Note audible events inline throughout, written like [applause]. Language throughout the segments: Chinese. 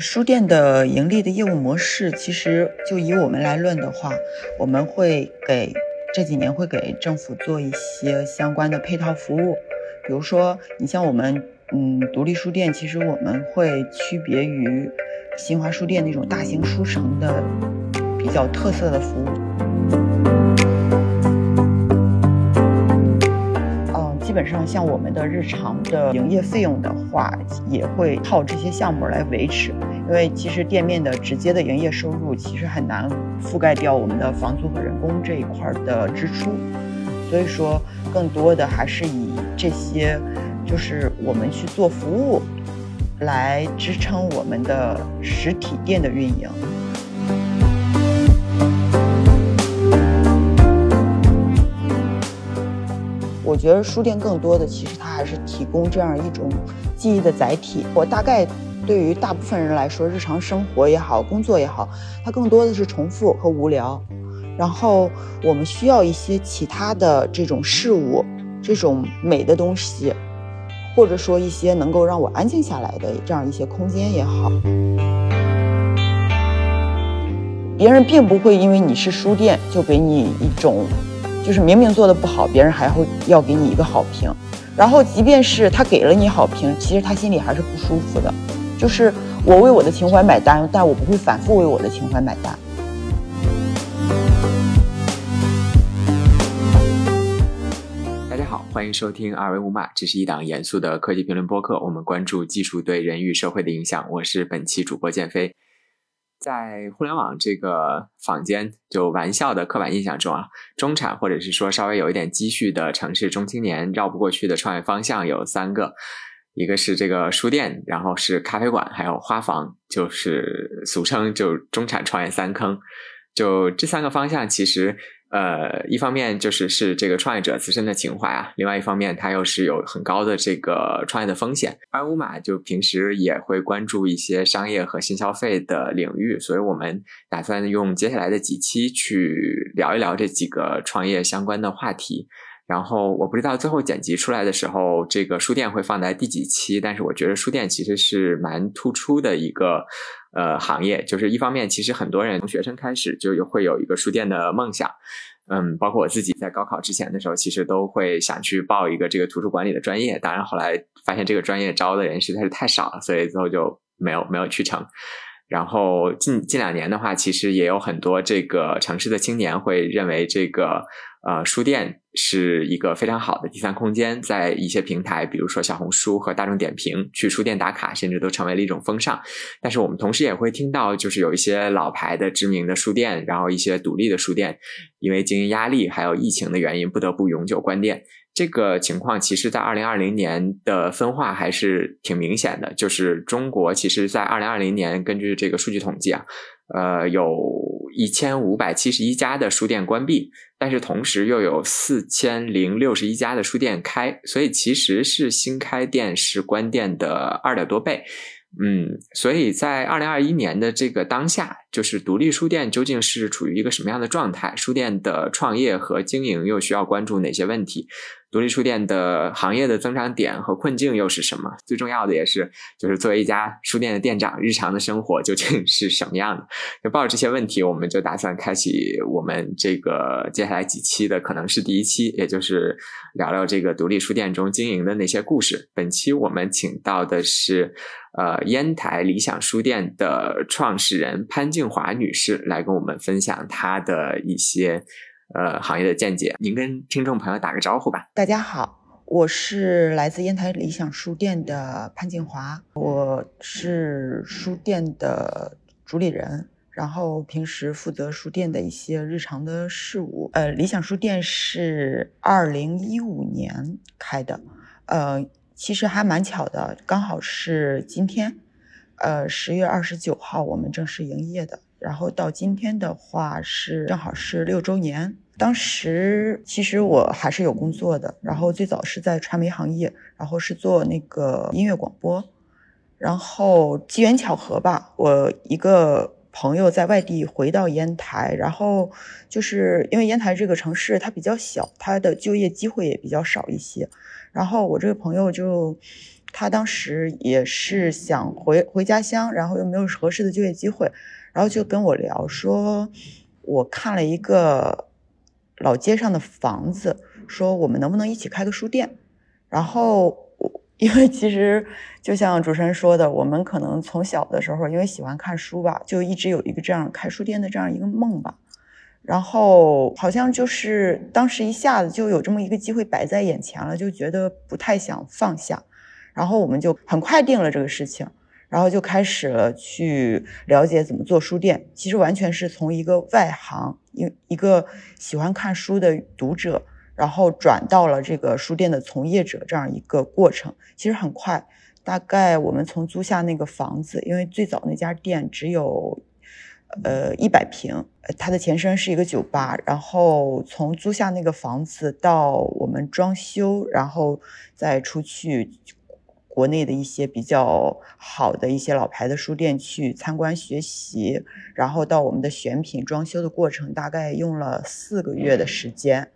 书店的盈利的业务模式，其实就以我们来论的话，我们会给这几年会给政府做一些相关的配套服务，比如说，你像我们，嗯，独立书店，其实我们会区别于新华书店那种大型书城的比较特色的服务。基本上像我们的日常的营业费用的话，也会靠这些项目来维持，因为其实店面的直接的营业收入其实很难覆盖掉我们的房租和人工这一块的支出，所以说更多的还是以这些就是我们去做服务来支撑我们的实体店的运营。我觉得书店更多的其实它还是提供这样一种记忆的载体。我大概对于大部分人来说，日常生活也好，工作也好，它更多的是重复和无聊。然后我们需要一些其他的这种事物，这种美的东西，或者说一些能够让我安静下来的这样一些空间也好。别人并不会因为你是书店就给你一种。就是明明做的不好，别人还会要给你一个好评，然后即便是他给了你好评，其实他心里还是不舒服的。就是我为我的情怀买单，但我不会反复为我的情怀买单。大家好，欢迎收听二维五码，这是一档严肃的科技评论播客，我们关注技术对人与社会的影响。我是本期主播建飞。在互联网这个坊间，就玩笑的刻板印象中啊，中产或者是说稍微有一点积蓄的城市中青年绕不过去的创业方向有三个，一个是这个书店，然后是咖啡馆，还有花房，就是俗称就中产创业三坑。就这三个方向，其实。呃，一方面就是是这个创业者自身的情怀啊，另外一方面它又是有很高的这个创业的风险。而乌马就平时也会关注一些商业和新消费的领域，所以我们打算用接下来的几期去聊一聊这几个创业相关的话题。然后我不知道最后剪辑出来的时候，这个书店会放在第几期，但是我觉得书店其实是蛮突出的一个呃行业。就是一方面，其实很多人从学生开始就有会有一个书店的梦想，嗯，包括我自己在高考之前的时候，其实都会想去报一个这个图书管理的专业。当然后来发现这个专业招的人实在是太少了，所以最后就没有没有去成。然后近近两年的话，其实也有很多这个城市的青年会认为这个。呃，书店是一个非常好的第三空间，在一些平台，比如说小红书和大众点评，去书店打卡，甚至都成为了一种风尚。但是我们同时也会听到，就是有一些老牌的知名的书店，然后一些独立的书店，因为经营压力还有疫情的原因，不得不永久关店。这个情况其实，在二零二零年的分化还是挺明显的。就是中国，其实在二零二零年，根据这个数据统计啊。呃，有一千五百七十一家的书店关闭，但是同时又有四千零六十一家的书店开，所以其实是新开店是关店的二点多倍。嗯，所以在二零二一年的这个当下，就是独立书店究竟是处于一个什么样的状态？书店的创业和经营又需要关注哪些问题？独立书店的行业的增长点和困境又是什么？最重要的也是，就是作为一家书店的店长，日常的生活究竟是什么样的？就抱着这些问题，我们就打算开启我们这个接下来几期的，可能是第一期，也就是聊聊这个独立书店中经营的那些故事。本期我们请到的是呃烟台理想书店的创始人潘静华女士，来跟我们分享她的一些。呃，行业的见解，您跟听众朋友打个招呼吧。大家好，我是来自烟台理想书店的潘静华，我是书店的主理人，然后平时负责书店的一些日常的事务。呃，理想书店是二零一五年开的，呃，其实还蛮巧的，刚好是今天，呃，十月二十九号我们正式营业的。然后到今天的话是正好是六周年。当时其实我还是有工作的，然后最早是在传媒行业，然后是做那个音乐广播。然后机缘巧合吧，我一个朋友在外地回到烟台，然后就是因为烟台这个城市它比较小，它的就业机会也比较少一些。然后我这个朋友就。他当时也是想回回家乡，然后又没有合适的就业机会，然后就跟我聊说，我看了一个老街上的房子，说我们能不能一起开个书店？然后 [laughs] 因为其实就像主持人说的，我们可能从小的时候因为喜欢看书吧，就一直有一个这样开书店的这样一个梦吧。然后好像就是当时一下子就有这么一个机会摆在眼前了，就觉得不太想放下，然后我们就很快定了这个事情，然后就开始了去了解怎么做书店。其实完全是从一个外行，一一个喜欢看书的读者，然后转到了这个书店的从业者这样一个过程。其实很快，大概我们从租下那个房子，因为最早那家店只有。呃，一百平，它的前身是一个酒吧。然后从租下那个房子到我们装修，然后再出去国内的一些比较好的一些老牌的书店去参观学习，然后到我们的选品装修的过程，大概用了四个月的时间。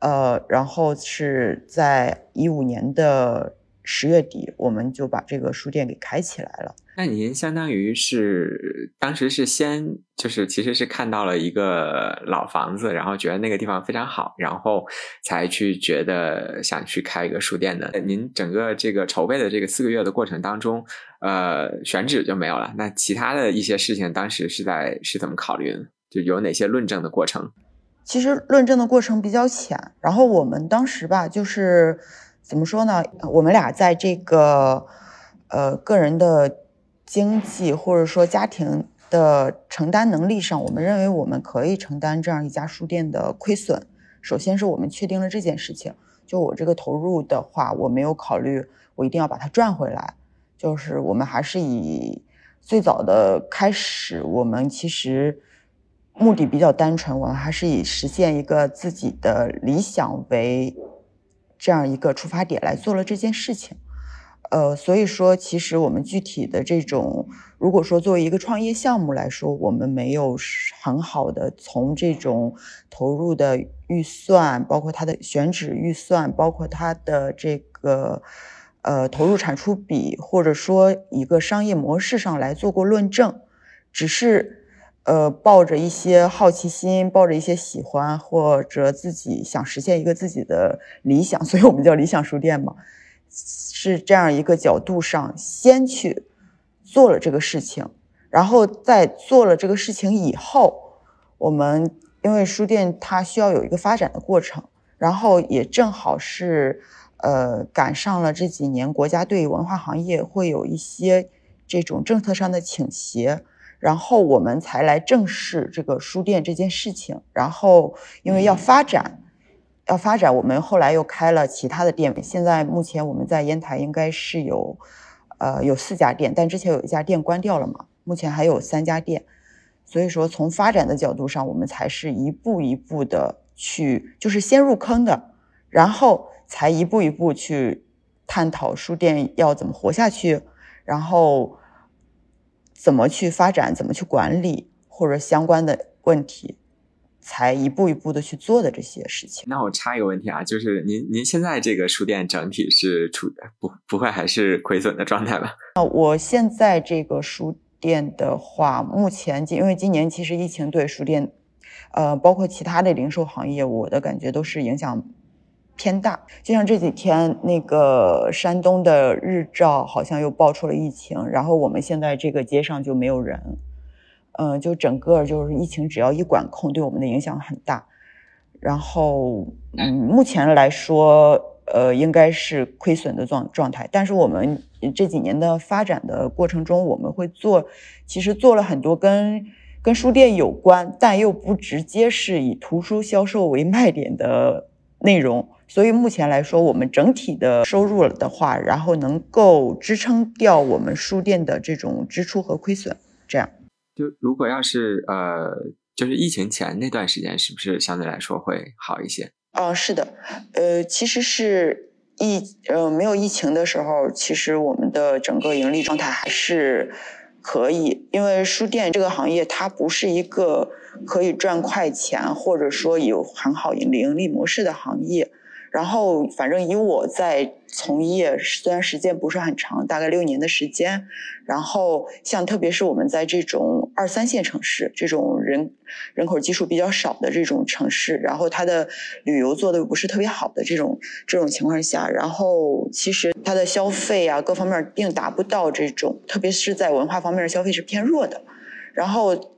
呃，然后是在一五年的十月底，我们就把这个书店给开起来了。那您相当于是当时是先就是其实是看到了一个老房子，然后觉得那个地方非常好，然后才去觉得想去开一个书店的。您整个这个筹备的这个四个月的过程当中，呃，选址就没有了。那其他的一些事情当时是在是怎么考虑的？就有哪些论证的过程？其实论证的过程比较浅。然后我们当时吧，就是怎么说呢？我们俩在这个呃个人的。经济或者说家庭的承担能力上，我们认为我们可以承担这样一家书店的亏损。首先是我们确定了这件事情，就我这个投入的话，我没有考虑我一定要把它赚回来。就是我们还是以最早的开始，我们其实目的比较单纯，我们还是以实现一个自己的理想为这样一个出发点来做了这件事情。呃，所以说，其实我们具体的这种，如果说作为一个创业项目来说，我们没有很好的从这种投入的预算，包括它的选址预算，包括它的这个呃投入产出比，或者说一个商业模式上来做过论证，只是呃抱着一些好奇心，抱着一些喜欢，或者自己想实现一个自己的理想，[laughs] 所以我们叫理想书店嘛。是这样一个角度上，先去做了这个事情，然后在做了这个事情以后，我们因为书店它需要有一个发展的过程，然后也正好是呃赶上了这几年国家对文化行业会有一些这种政策上的倾斜，然后我们才来正视这个书店这件事情，然后因为要发展。要发展，我们后来又开了其他的店。现在目前我们在烟台应该是有，呃，有四家店，但之前有一家店关掉了嘛。目前还有三家店，所以说从发展的角度上，我们才是一步一步的去，就是先入坑的，然后才一步一步去探讨书店要怎么活下去，然后怎么去发展，怎么去管理或者相关的问题。才一步一步的去做的这些事情。那我插一个问题啊，就是您您现在这个书店整体是处不不会还是亏损的状态吧？啊，我现在这个书店的话，目前因为今年其实疫情对书店，呃，包括其他的零售行业，我的感觉都是影响偏大。就像这几天那个山东的日照好像又爆出了疫情，然后我们现在这个街上就没有人。嗯，就整个就是疫情，只要一管控，对我们的影响很大。然后，嗯，目前来说，呃，应该是亏损的状状态。但是我们这几年的发展的过程中，我们会做，其实做了很多跟跟书店有关，但又不直接是以图书销售为卖点的内容。所以目前来说，我们整体的收入了的话，然后能够支撑掉我们书店的这种支出和亏损，这样。就如果要是呃，就是疫情前那段时间，是不是相对来说会好一些？哦，是的，呃，其实是疫呃没有疫情的时候，其实我们的整个盈利状态还是可以，因为书店这个行业它不是一个可以赚快钱或者说有很好盈利盈利模式的行业。然后，反正以我在从业，虽然时间不是很长，大概六年的时间。然后，像特别是我们在这种二三线城市，这种人人口基数比较少的这种城市，然后它的旅游做的不是特别好的这种这种情况下，然后其实它的消费啊各方面并达不到这种，特别是在文化方面的消费是偏弱的。然后。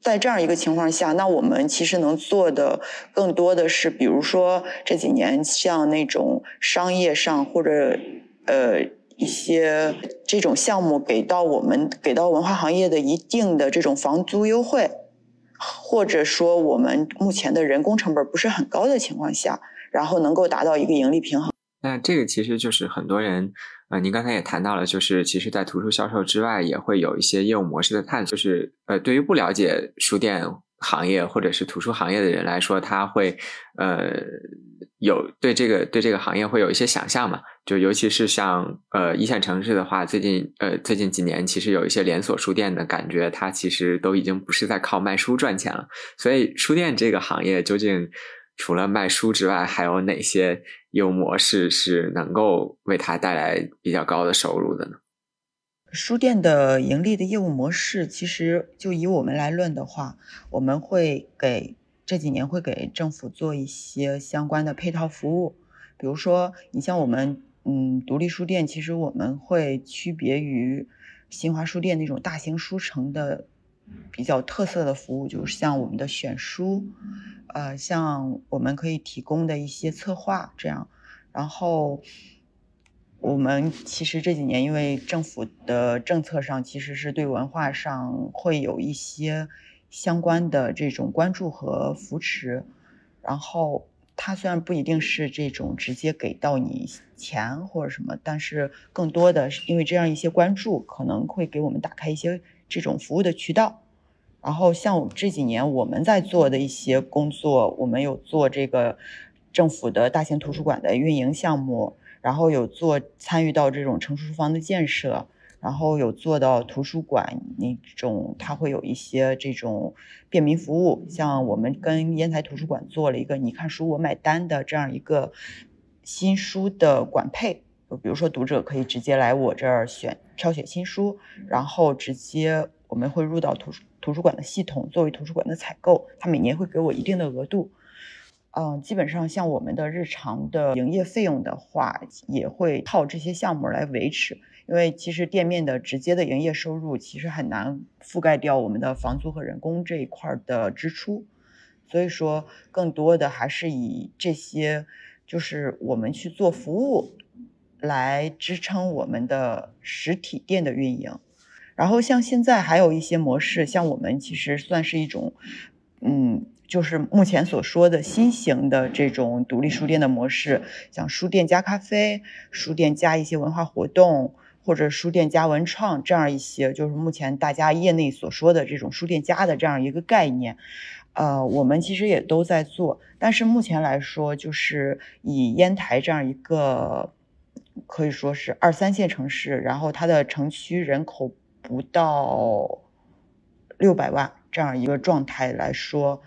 在这样一个情况下，那我们其实能做的更多的是，比如说这几年像那种商业上或者呃一些这种项目给到我们给到文化行业的一定的这种房租优惠，或者说我们目前的人工成本不是很高的情况下，然后能够达到一个盈利平衡。那这个其实就是很多人。呃，您刚才也谈到了，就是其实，在图书销售之外，也会有一些业务模式的探索。就是呃，对于不了解书店行业或者是图书行业的人来说，他会呃有对这个对这个行业会有一些想象嘛。就尤其是像呃一线城市的话，最近呃最近几年，其实有一些连锁书店的感觉，它其实都已经不是在靠卖书赚钱了。所以，书店这个行业究竟？除了卖书之外，还有哪些业务模式是能够为他带来比较高的收入的呢？书店的盈利的业务模式，其实就以我们来论的话，我们会给这几年会给政府做一些相关的配套服务，比如说，你像我们，嗯，独立书店，其实我们会区别于新华书店那种大型书城的。比较特色的服务就是像我们的选书，呃，像我们可以提供的一些策划这样。然后我们其实这几年因为政府的政策上其实是对文化上会有一些相关的这种关注和扶持。然后它虽然不一定是这种直接给到你钱或者什么，但是更多的是因为这样一些关注，可能会给我们打开一些。这种服务的渠道，然后像我这几年我们在做的一些工作，我们有做这个政府的大型图书馆的运营项目，然后有做参与到这种成熟书房的建设，然后有做到图书馆那种，它会有一些这种便民服务，像我们跟烟台图书馆做了一个“你看书我买单”的这样一个新书的管配。就比如说，读者可以直接来我这儿选挑选新书，然后直接我们会入到图书图书馆的系统，作为图书馆的采购，他每年会给我一定的额度。嗯，基本上像我们的日常的营业费用的话，也会靠这些项目来维持，因为其实店面的直接的营业收入其实很难覆盖掉我们的房租和人工这一块的支出，所以说更多的还是以这些就是我们去做服务。来支撑我们的实体店的运营，然后像现在还有一些模式，像我们其实算是一种，嗯，就是目前所说的新型的这种独立书店的模式，像书店加咖啡、书店加一些文化活动，或者书店加文创这样一些，就是目前大家业内所说的这种书店加的这样一个概念，呃，我们其实也都在做，但是目前来说，就是以烟台这样一个。可以说是二三线城市，然后它的城区人口不到六百万这样一个状态来说，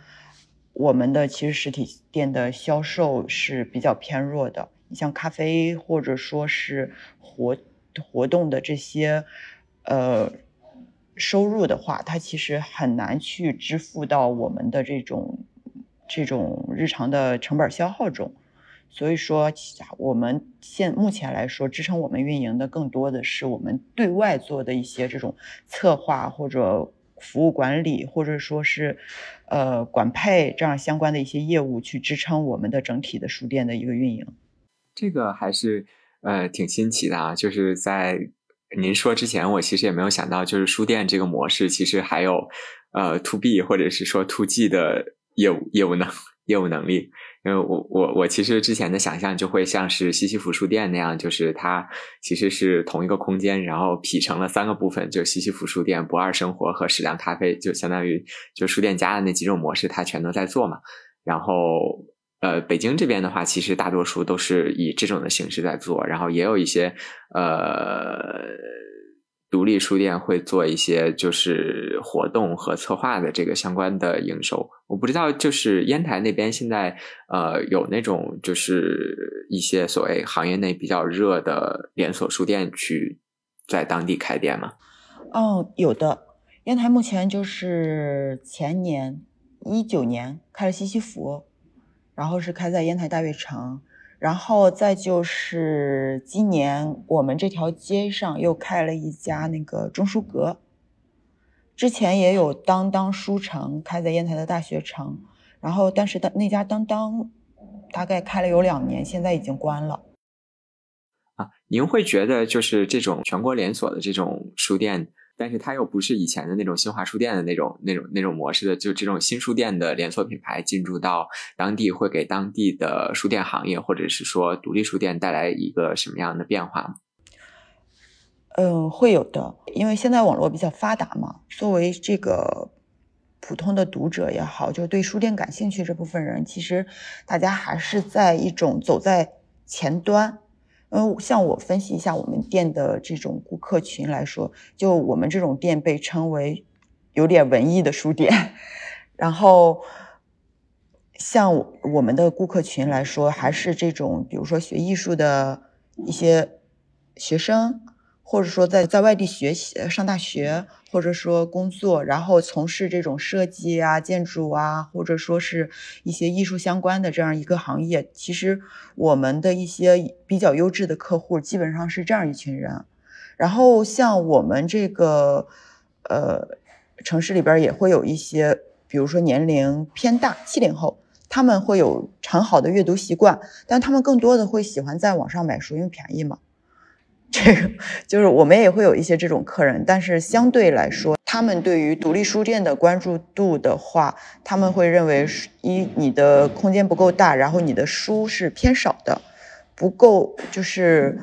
我们的其实实体店的销售是比较偏弱的。你像咖啡或者说是活活动的这些呃收入的话，它其实很难去支付到我们的这种这种日常的成本消耗中。所以说，我们现目前来说，支撑我们运营的更多的是我们对外做的一些这种策划或者服务管理，或者说是呃管配这样相关的一些业务，去支撑我们的整体的书店的一个运营。这个还是呃挺新奇的啊！就是在您说之前，我其实也没有想到，就是书店这个模式其实还有呃 to B 或者是说 to G 的业务业务呢业务能力。因为我我我其实之前的想象就会像是西西弗书店那样，就是它其实是同一个空间，然后劈成了三个部分，就西西弗书店、不二生活和矢量咖啡，就相当于就书店家的那几种模式，它全都在做嘛。然后呃，北京这边的话，其实大多数都是以这种的形式在做，然后也有一些呃独立书店会做一些就是活动和策划的这个相关的营收。我不知道，就是烟台那边现在呃有那种就是一些所谓行业内比较热的连锁书店去在当地开店吗？哦，有的。烟台目前就是前年一九年开了西西弗，然后是开在烟台大悦城。然后再就是今年我们这条街上又开了一家那个中书阁，之前也有当当书城开在烟台的大学城，然后但是当那家当当大概开了有两年，现在已经关了。啊，您会觉得就是这种全国连锁的这种书店？但是它又不是以前的那种新华书店的那种、那种、那种模式的，就这种新书店的连锁品牌进驻到当地，会给当地的书店行业或者是说独立书店带来一个什么样的变化？嗯，会有的，因为现在网络比较发达嘛。作为这个普通的读者也好，就对书店感兴趣这部分人，其实大家还是在一种走在前端。嗯，像我分析一下我们店的这种顾客群来说，就我们这种店被称为有点文艺的书店。[laughs] 然后，像我们的顾客群来说，还是这种比如说学艺术的一些学生。或者说在在外地学习、上大学，或者说工作，然后从事这种设计啊、建筑啊，或者说是一些艺术相关的这样一个行业，其实我们的一些比较优质的客户基本上是这样一群人。然后像我们这个呃城市里边也会有一些，比如说年龄偏大七零后，他们会有很好的阅读习惯，但他们更多的会喜欢在网上买书，因为便宜嘛。[laughs] 这个就是我们也会有一些这种客人，但是相对来说，他们对于独立书店的关注度的话，他们会认为一你的空间不够大，然后你的书是偏少的，不够就是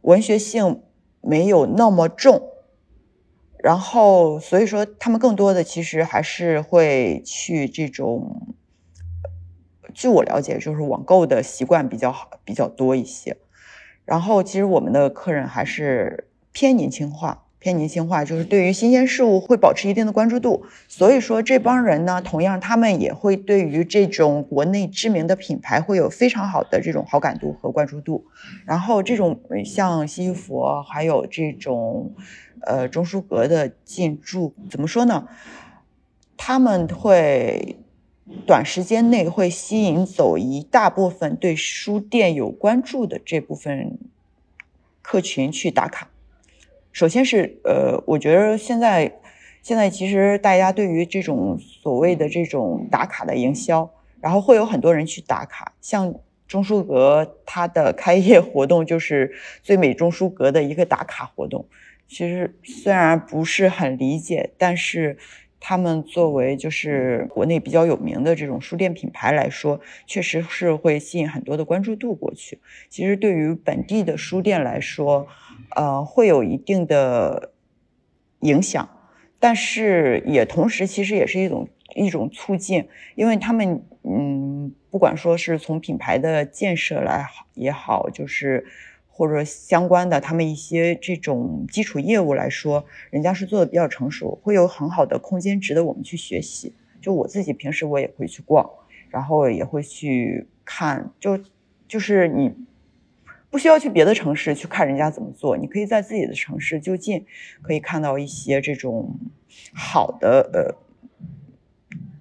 文学性没有那么重，然后所以说他们更多的其实还是会去这种，据我了解，就是网购的习惯比较好，比较多一些。然后，其实我们的客人还是偏年轻化，偏年轻化，就是对于新鲜事物会保持一定的关注度。所以说，这帮人呢，同样他们也会对于这种国内知名的品牌会有非常好的这种好感度和关注度。然后，这种像西佛，还有这种呃中书阁的进驻，怎么说呢？他们会。短时间内会吸引走一大部分对书店有关注的这部分客群去打卡。首先是呃，我觉得现在现在其实大家对于这种所谓的这种打卡的营销，然后会有很多人去打卡。像中书阁它的开业活动就是最美中书阁的一个打卡活动。其实虽然不是很理解，但是。他们作为就是国内比较有名的这种书店品牌来说，确实是会吸引很多的关注度过去。其实对于本地的书店来说，呃，会有一定的影响，但是也同时其实也是一种一种促进，因为他们嗯，不管说是从品牌的建设来好也好，就是。或者相关的他们一些这种基础业务来说，人家是做的比较成熟，会有很好的空间值得我们去学习。就我自己平时我也会去逛，然后也会去看，就就是你不需要去别的城市去看人家怎么做，你可以在自己的城市就近可以看到一些这种好的呃，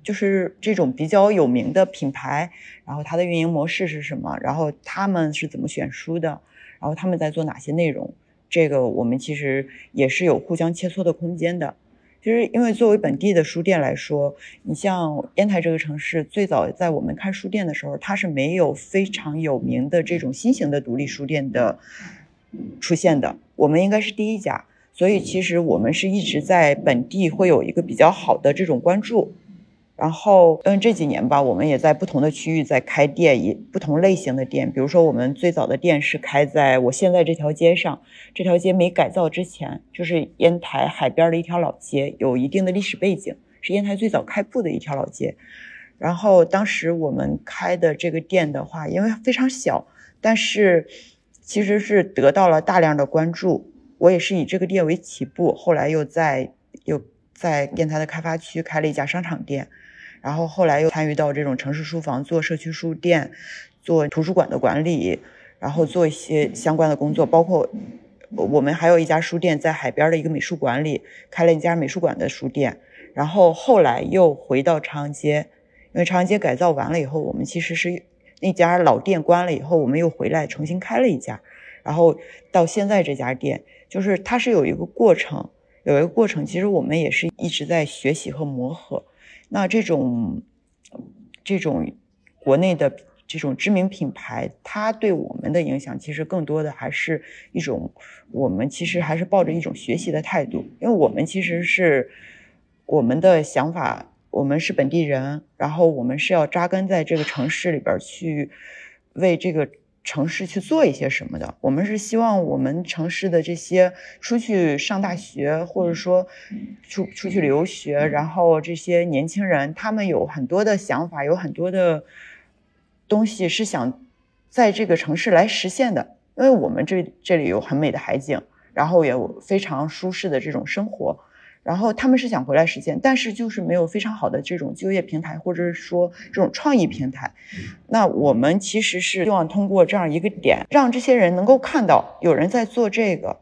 就是这种比较有名的品牌，然后它的运营模式是什么，然后他们是怎么选书的。然后他们在做哪些内容？这个我们其实也是有互相切磋的空间的。其实，因为作为本地的书店来说，你像烟台这个城市，最早在我们开书店的时候，它是没有非常有名的这种新型的独立书店的出现的。我们应该是第一家，所以其实我们是一直在本地会有一个比较好的这种关注。然后，嗯，这几年吧，我们也在不同的区域在开店，也不同类型的店。比如说，我们最早的店是开在我现在这条街上，这条街没改造之前，就是烟台海边的一条老街，有一定的历史背景，是烟台最早开铺的一条老街。然后当时我们开的这个店的话，因为非常小，但是其实是得到了大量的关注。我也是以这个店为起步，后来又在又在烟台的开发区开了一家商场店，然后后来又参与到这种城市书房做社区书店，做图书馆的管理，然后做一些相关的工作，包括我们还有一家书店在海边的一个美术馆里开了一家美术馆的书店，然后后来又回到长安街，因为长安街改造完了以后，我们其实是那家老店关了以后，我们又回来重新开了一家。然后到现在这家店，就是它是有一个过程，有一个过程。其实我们也是一直在学习和磨合。那这种这种国内的这种知名品牌，它对我们的影响，其实更多的还是一种我们其实还是抱着一种学习的态度，因为我们其实是我们的想法，我们是本地人，然后我们是要扎根在这个城市里边去为这个。城市去做一些什么的？我们是希望我们城市的这些出去上大学，或者说出出去留学，然后这些年轻人，他们有很多的想法，有很多的东西是想在这个城市来实现的。因为我们这这里有很美的海景，然后也有非常舒适的这种生活。然后他们是想回来实现，但是就是没有非常好的这种就业平台，或者是说这种创意平台。那我们其实是希望通过这样一个点，让这些人能够看到有人在做这个，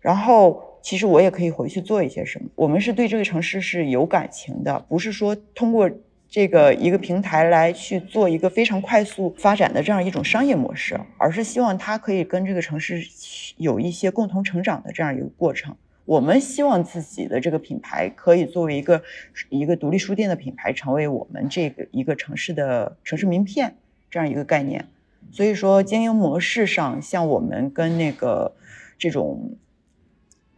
然后其实我也可以回去做一些什么。我们是对这个城市是有感情的，不是说通过这个一个平台来去做一个非常快速发展的这样一种商业模式，而是希望它可以跟这个城市有一些共同成长的这样一个过程。我们希望自己的这个品牌可以作为一个一个独立书店的品牌，成为我们这个一个城市的城市名片这样一个概念。所以说，经营模式上，像我们跟那个这种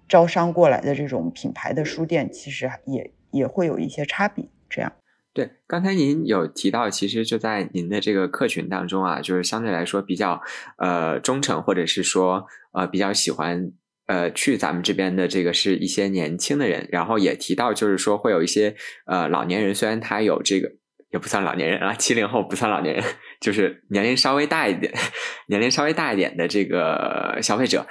招商过来的这种品牌的书店，其实也也会有一些差别。这样，对，刚才您有提到，其实就在您的这个客群当中啊，就是相对来说比较呃忠诚，或者是说呃比较喜欢。呃，去咱们这边的这个是一些年轻的人，然后也提到，就是说会有一些呃老年人，虽然他有这个也不算老年人啊，七零后不算老年人，就是年龄稍微大一点，[laughs] 年龄稍微大一点的这个消费者。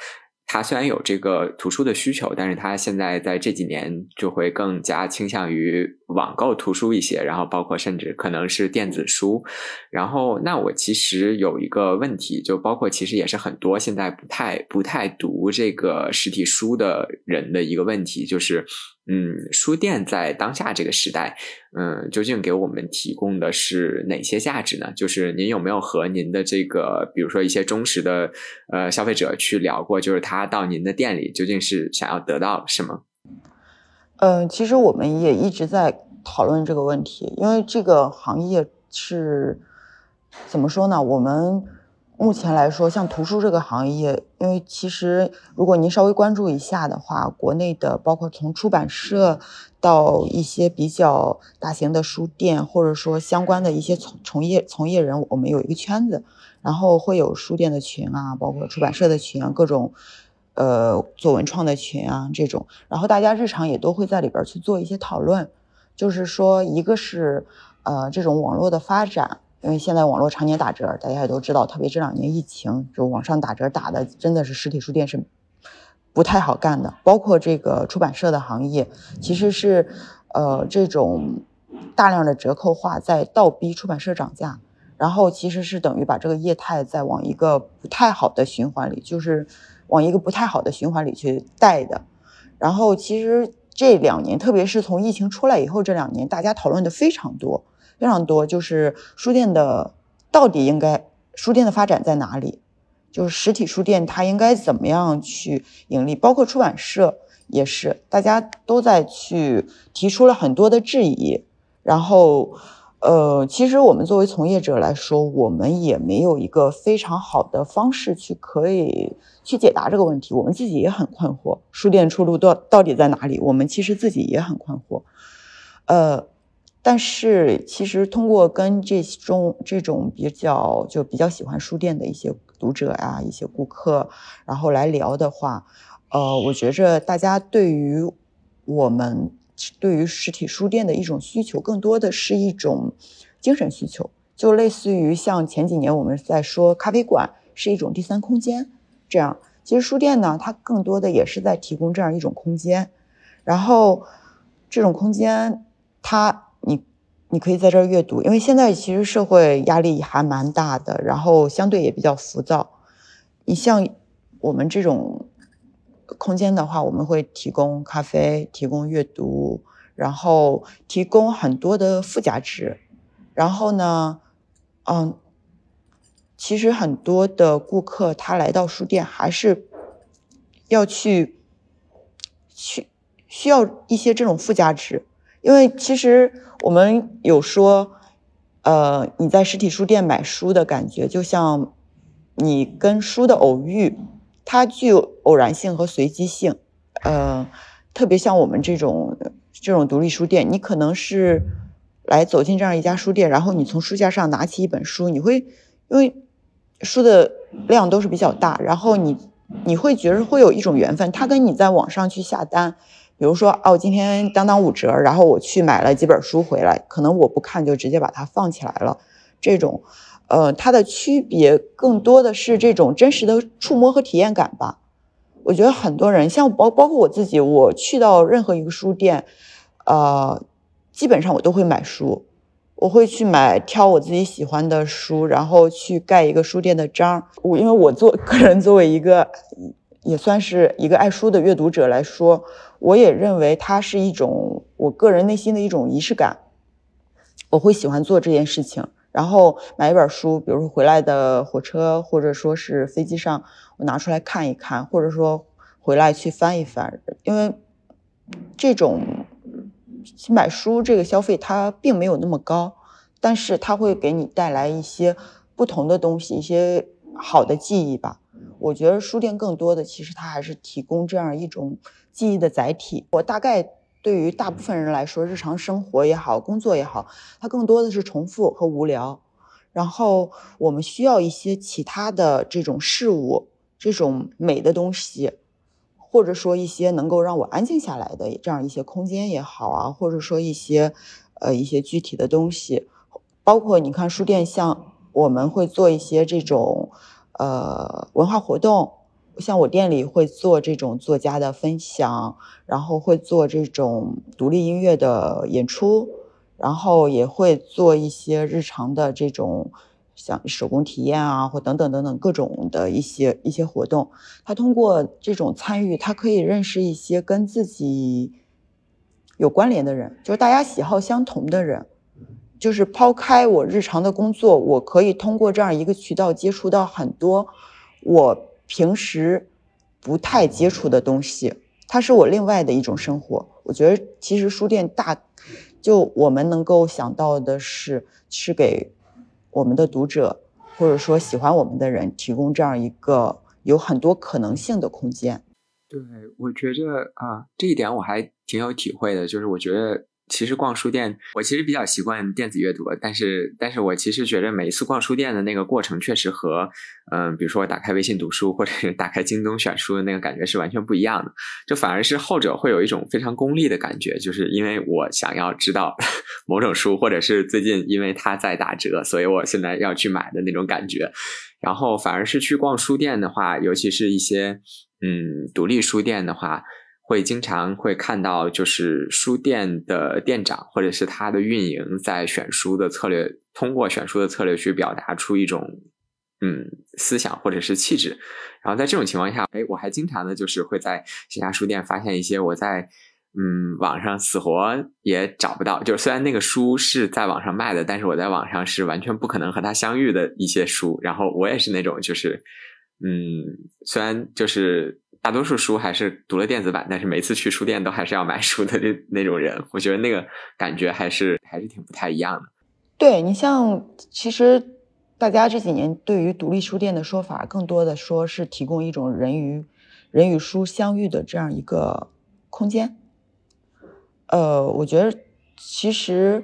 他虽然有这个图书的需求，但是他现在在这几年就会更加倾向于网购图书一些，然后包括甚至可能是电子书。然后，那我其实有一个问题，就包括其实也是很多现在不太不太读这个实体书的人的一个问题，就是。嗯，书店在当下这个时代，嗯，究竟给我们提供的是哪些价值呢？就是您有没有和您的这个，比如说一些忠实的呃消费者去聊过，就是他到您的店里究竟是想要得到什么？嗯，其实我们也一直在讨论这个问题，因为这个行业是怎么说呢？我们。目前来说，像图书这个行业，因为其实如果您稍微关注一下的话，国内的包括从出版社到一些比较大型的书店，或者说相关的一些从从业从业人，我们有一个圈子，然后会有书店的群啊，包括出版社的群啊，各种呃做文创的群啊这种，然后大家日常也都会在里边去做一些讨论，就是说一个是呃这种网络的发展。因为现在网络常年打折，大家也都知道，特别这两年疫情，就网上打折打的真的是实体书店是不太好干的。包括这个出版社的行业，其实是呃这种大量的折扣化在倒逼出版社涨价，然后其实是等于把这个业态在往一个不太好的循环里，就是往一个不太好的循环里去带的。然后其实这两年，特别是从疫情出来以后这两年，大家讨论的非常多。非常多，就是书店的到底应该书店的发展在哪里？就是实体书店它应该怎么样去盈利？包括出版社也是，大家都在去提出了很多的质疑。然后，呃，其实我们作为从业者来说，我们也没有一个非常好的方式去可以去解答这个问题。我们自己也很困惑，书店出路到到底在哪里？我们其实自己也很困惑，呃。但是，其实通过跟这种这种比较就比较喜欢书店的一些读者啊、一些顾客，然后来聊的话，呃，我觉着大家对于我们对于实体书店的一种需求，更多的是一种精神需求，就类似于像前几年我们在说咖啡馆是一种第三空间这样。其实书店呢，它更多的也是在提供这样一种空间，然后这种空间，它你你可以在这儿阅读，因为现在其实社会压力还蛮大的，然后相对也比较浮躁。你像我们这种空间的话，我们会提供咖啡，提供阅读，然后提供很多的附加值，然后呢，嗯。其实很多的顾客他来到书店还是要去去需要一些这种附加值，因为其实我们有说，呃，你在实体书店买书的感觉，就像你跟书的偶遇，它具有偶然性和随机性，呃，特别像我们这种这种独立书店，你可能是来走进这样一家书店，然后你从书架上拿起一本书，你会因为。书的量都是比较大，然后你你会觉得会有一种缘分，他跟你在网上去下单，比如说哦，今天当当五折，然后我去买了几本书回来，可能我不看就直接把它放起来了。这种，呃，它的区别更多的是这种真实的触摸和体验感吧。我觉得很多人像包包括我自己，我去到任何一个书店，呃，基本上我都会买书。我会去买挑我自己喜欢的书，然后去盖一个书店的章。我因为我做个人作为一个也算是一个爱书的阅读者来说，我也认为它是一种我个人内心的一种仪式感。我会喜欢做这件事情，然后买一本书，比如说回来的火车或者说是飞机上，我拿出来看一看，或者说回来去翻一翻，因为这种。买书这个消费它并没有那么高，但是它会给你带来一些不同的东西，一些好的记忆吧。我觉得书店更多的其实它还是提供这样一种记忆的载体。我大概对于大部分人来说，日常生活也好，工作也好，它更多的是重复和无聊。然后我们需要一些其他的这种事物，这种美的东西。或者说一些能够让我安静下来的这样一些空间也好啊，或者说一些呃一些具体的东西，包括你看书店，像我们会做一些这种呃文化活动，像我店里会做这种作家的分享，然后会做这种独立音乐的演出，然后也会做一些日常的这种。像手工体验啊，或等等等等各种的一些一些活动，他通过这种参与，他可以认识一些跟自己有关联的人，就是大家喜好相同的人。就是抛开我日常的工作，我可以通过这样一个渠道接触到很多我平时不太接触的东西，它是我另外的一种生活。我觉得其实书店大，就我们能够想到的是，是给。我们的读者，或者说喜欢我们的人，提供这样一个有很多可能性的空间。对，我觉着啊，这一点我还挺有体会的，就是我觉得。其实逛书店，我其实比较习惯电子阅读，但是，但是我其实觉得每一次逛书店的那个过程，确实和，嗯，比如说我打开微信读书或者是打开京东选书的那个感觉是完全不一样的。就反而是后者会有一种非常功利的感觉，就是因为我想要知道 [laughs] 某种书，或者是最近因为它在打折，所以我现在要去买的那种感觉。然后反而是去逛书店的话，尤其是一些嗯独立书店的话。会经常会看到，就是书店的店长或者是他的运营在选书的策略，通过选书的策略去表达出一种嗯思想或者是气质。然后在这种情况下，哎，我还经常的就是会在线下书店发现一些我在嗯网上死活也找不到，就是虽然那个书是在网上卖的，但是我在网上是完全不可能和他相遇的一些书。然后我也是那种就是嗯，虽然就是。大多数书还是读了电子版，但是每次去书店都还是要买书的那那种人，我觉得那个感觉还是还是挺不太一样的。对你像，其实大家这几年对于独立书店的说法，更多的说是提供一种人与人与书相遇的这样一个空间。呃，我觉得其实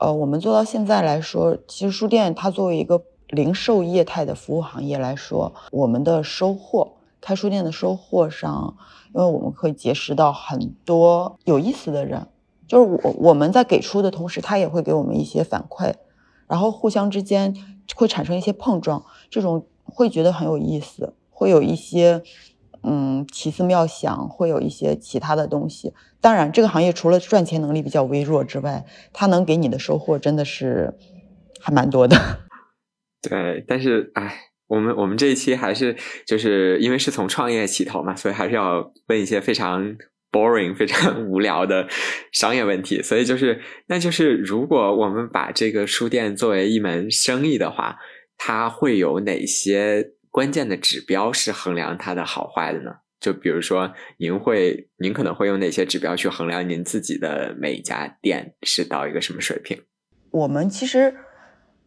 呃，我们做到现在来说，其实书店它作为一个零售业态的服务行业来说，我们的收获。开书店的收获上，因为我们可以结识到很多有意思的人，就是我我们在给出的同时，他也会给我们一些反馈，然后互相之间会产生一些碰撞，这种会觉得很有意思，会有一些嗯，奇思妙想，会有一些其他的东西。当然，这个行业除了赚钱能力比较微弱之外，它能给你的收获真的是还蛮多的。[laughs] 对，但是哎，我们我们这一期还是就是因为是从创业起头嘛，所以还是要问一些非常 boring、非常 [laughs] 无聊的商业问题。所以就是，那就是如果我们把这个书店作为一门生意的话，它会有哪些？关键的指标是衡量它的好坏的呢？就比如说，您会，您可能会用哪些指标去衡量您自己的每一家店是到一个什么水平？我们其实，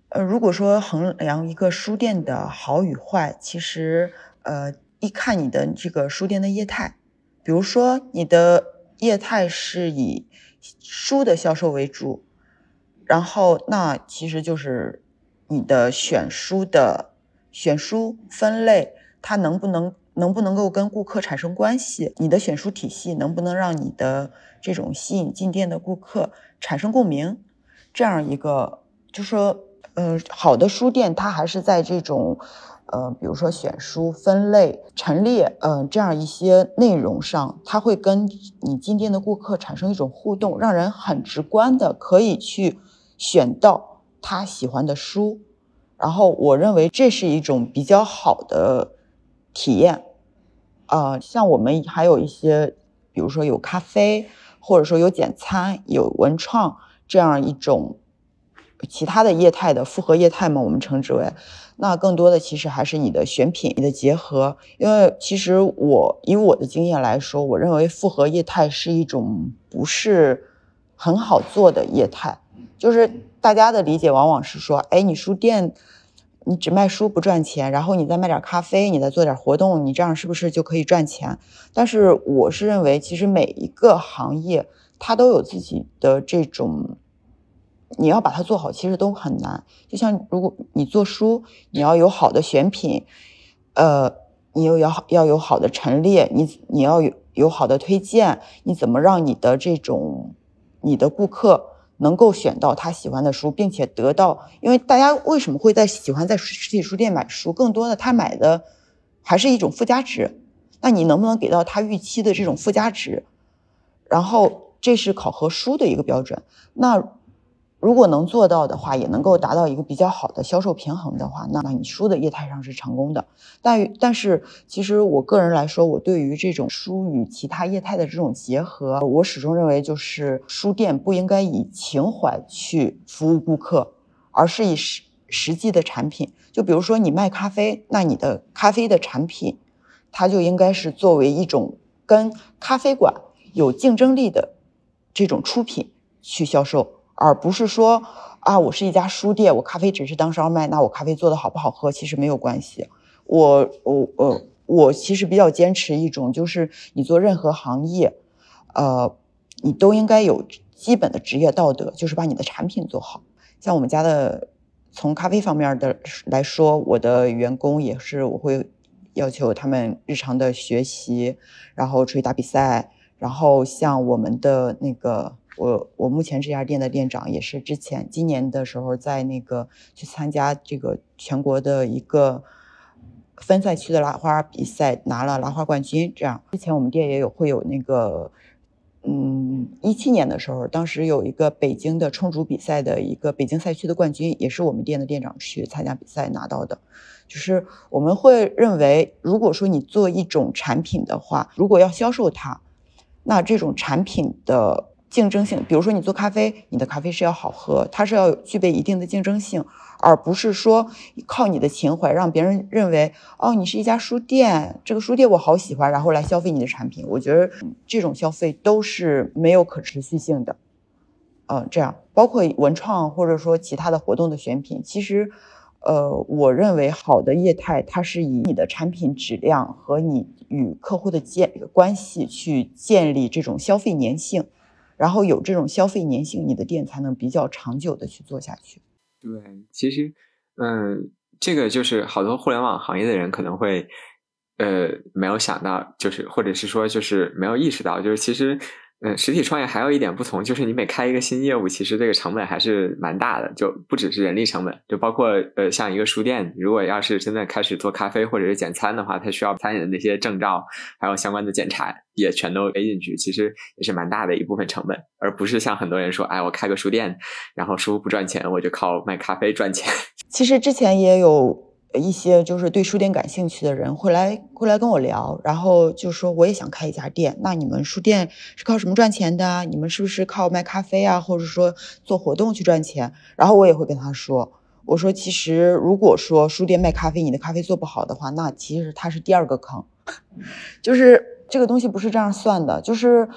呃，如果说衡量一个书店的好与坏，其实，呃，一看你的这个书店的业态，比如说你的业态是以书的销售为主，然后那其实就是你的选书的。选书分类，它能不能能不能够跟顾客产生关系？你的选书体系能不能让你的这种吸引进店的顾客产生共鸣？这样一个，就说，嗯，好的书店它还是在这种，呃，比如说选书分类陈列，嗯，这样一些内容上，它会跟你进店的顾客产生一种互动，让人很直观的可以去选到他喜欢的书。然后我认为这是一种比较好的体验，啊，像我们还有一些，比如说有咖啡，或者说有简餐、有文创这样一种其他的业态的复合业态嘛，我们称之为。那更多的其实还是你的选品、你的结合，因为其实我以我的经验来说，我认为复合业态是一种不是很好做的业态，就是。大家的理解往往是说，哎，你书店，你只卖书不赚钱，然后你再卖点咖啡，你再做点活动，你这样是不是就可以赚钱？但是我是认为，其实每一个行业它都有自己的这种，你要把它做好，其实都很难。就像如果你做书，你要有好的选品，呃，你又要要有好的陈列，你你要有有好的推荐，你怎么让你的这种你的顾客？能够选到他喜欢的书，并且得到，因为大家为什么会在喜欢在实体书店买书？更多的他买的还是一种附加值。那你能不能给到他预期的这种附加值？然后这是考核书的一个标准。那。如果能做到的话，也能够达到一个比较好的销售平衡的话，那你书的业态上是成功的。但但是，其实我个人来说，我对于这种书与其他业态的这种结合，我始终认为，就是书店不应该以情怀去服务顾客，而是以实实际的产品。就比如说你卖咖啡，那你的咖啡的产品，它就应该是作为一种跟咖啡馆有竞争力的这种出品去销售。而不是说啊，我是一家书店，我咖啡只是当烧卖，那我咖啡做的好不好喝其实没有关系。我我我我其实比较坚持一种，就是你做任何行业，呃，你都应该有基本的职业道德，就是把你的产品做好。像我们家的，从咖啡方面的来说，我的员工也是，我会要求他们日常的学习，然后出去打比赛，然后像我们的那个。我我目前这家店的店长也是之前今年的时候在那个去参加这个全国的一个分赛区的拉花比赛拿了拉花冠军。这样之前我们店也有会有那个，嗯，一七年的时候，当时有一个北京的冲煮比赛的一个北京赛区的冠军，也是我们店的店长去参加比赛拿到的。就是我们会认为，如果说你做一种产品的话，如果要销售它，那这种产品的。竞争性，比如说你做咖啡，你的咖啡是要好喝，它是要具备一定的竞争性，而不是说靠你的情怀让别人认为哦，你是一家书店，这个书店我好喜欢，然后来消费你的产品。我觉得这种消费都是没有可持续性的。嗯，这样包括文创或者说其他的活动的选品，其实，呃，我认为好的业态它是以你的产品质量和你与客户的建关系去建立这种消费粘性。然后有这种消费粘性，你的店才能比较长久的去做下去。对，其实，嗯，这个就是好多互联网行业的人可能会，呃，没有想到，就是或者是说，就是没有意识到，就是其实嗯，实体创业还有一点不同，就是你每开一个新业务，其实这个成本还是蛮大的，就不只是人力成本，就包括呃，像一个书店，如果要是真的开始做咖啡或者是简餐的话，它需要餐饮的那些证照，还有相关的检查，也全都背进去，其实也是蛮大的一部分成本，而不是像很多人说，哎，我开个书店，然后书不赚钱，我就靠卖咖啡赚钱。[laughs] 其实之前也有。一些就是对书店感兴趣的人会来会来跟我聊，然后就说我也想开一家店。那你们书店是靠什么赚钱的？你们是不是靠卖咖啡啊，或者说做活动去赚钱？然后我也会跟他说，我说其实如果说书店卖咖啡，你的咖啡做不好的话，那其实它是第二个坑，[laughs] 就是这个东西不是这样算的，就是。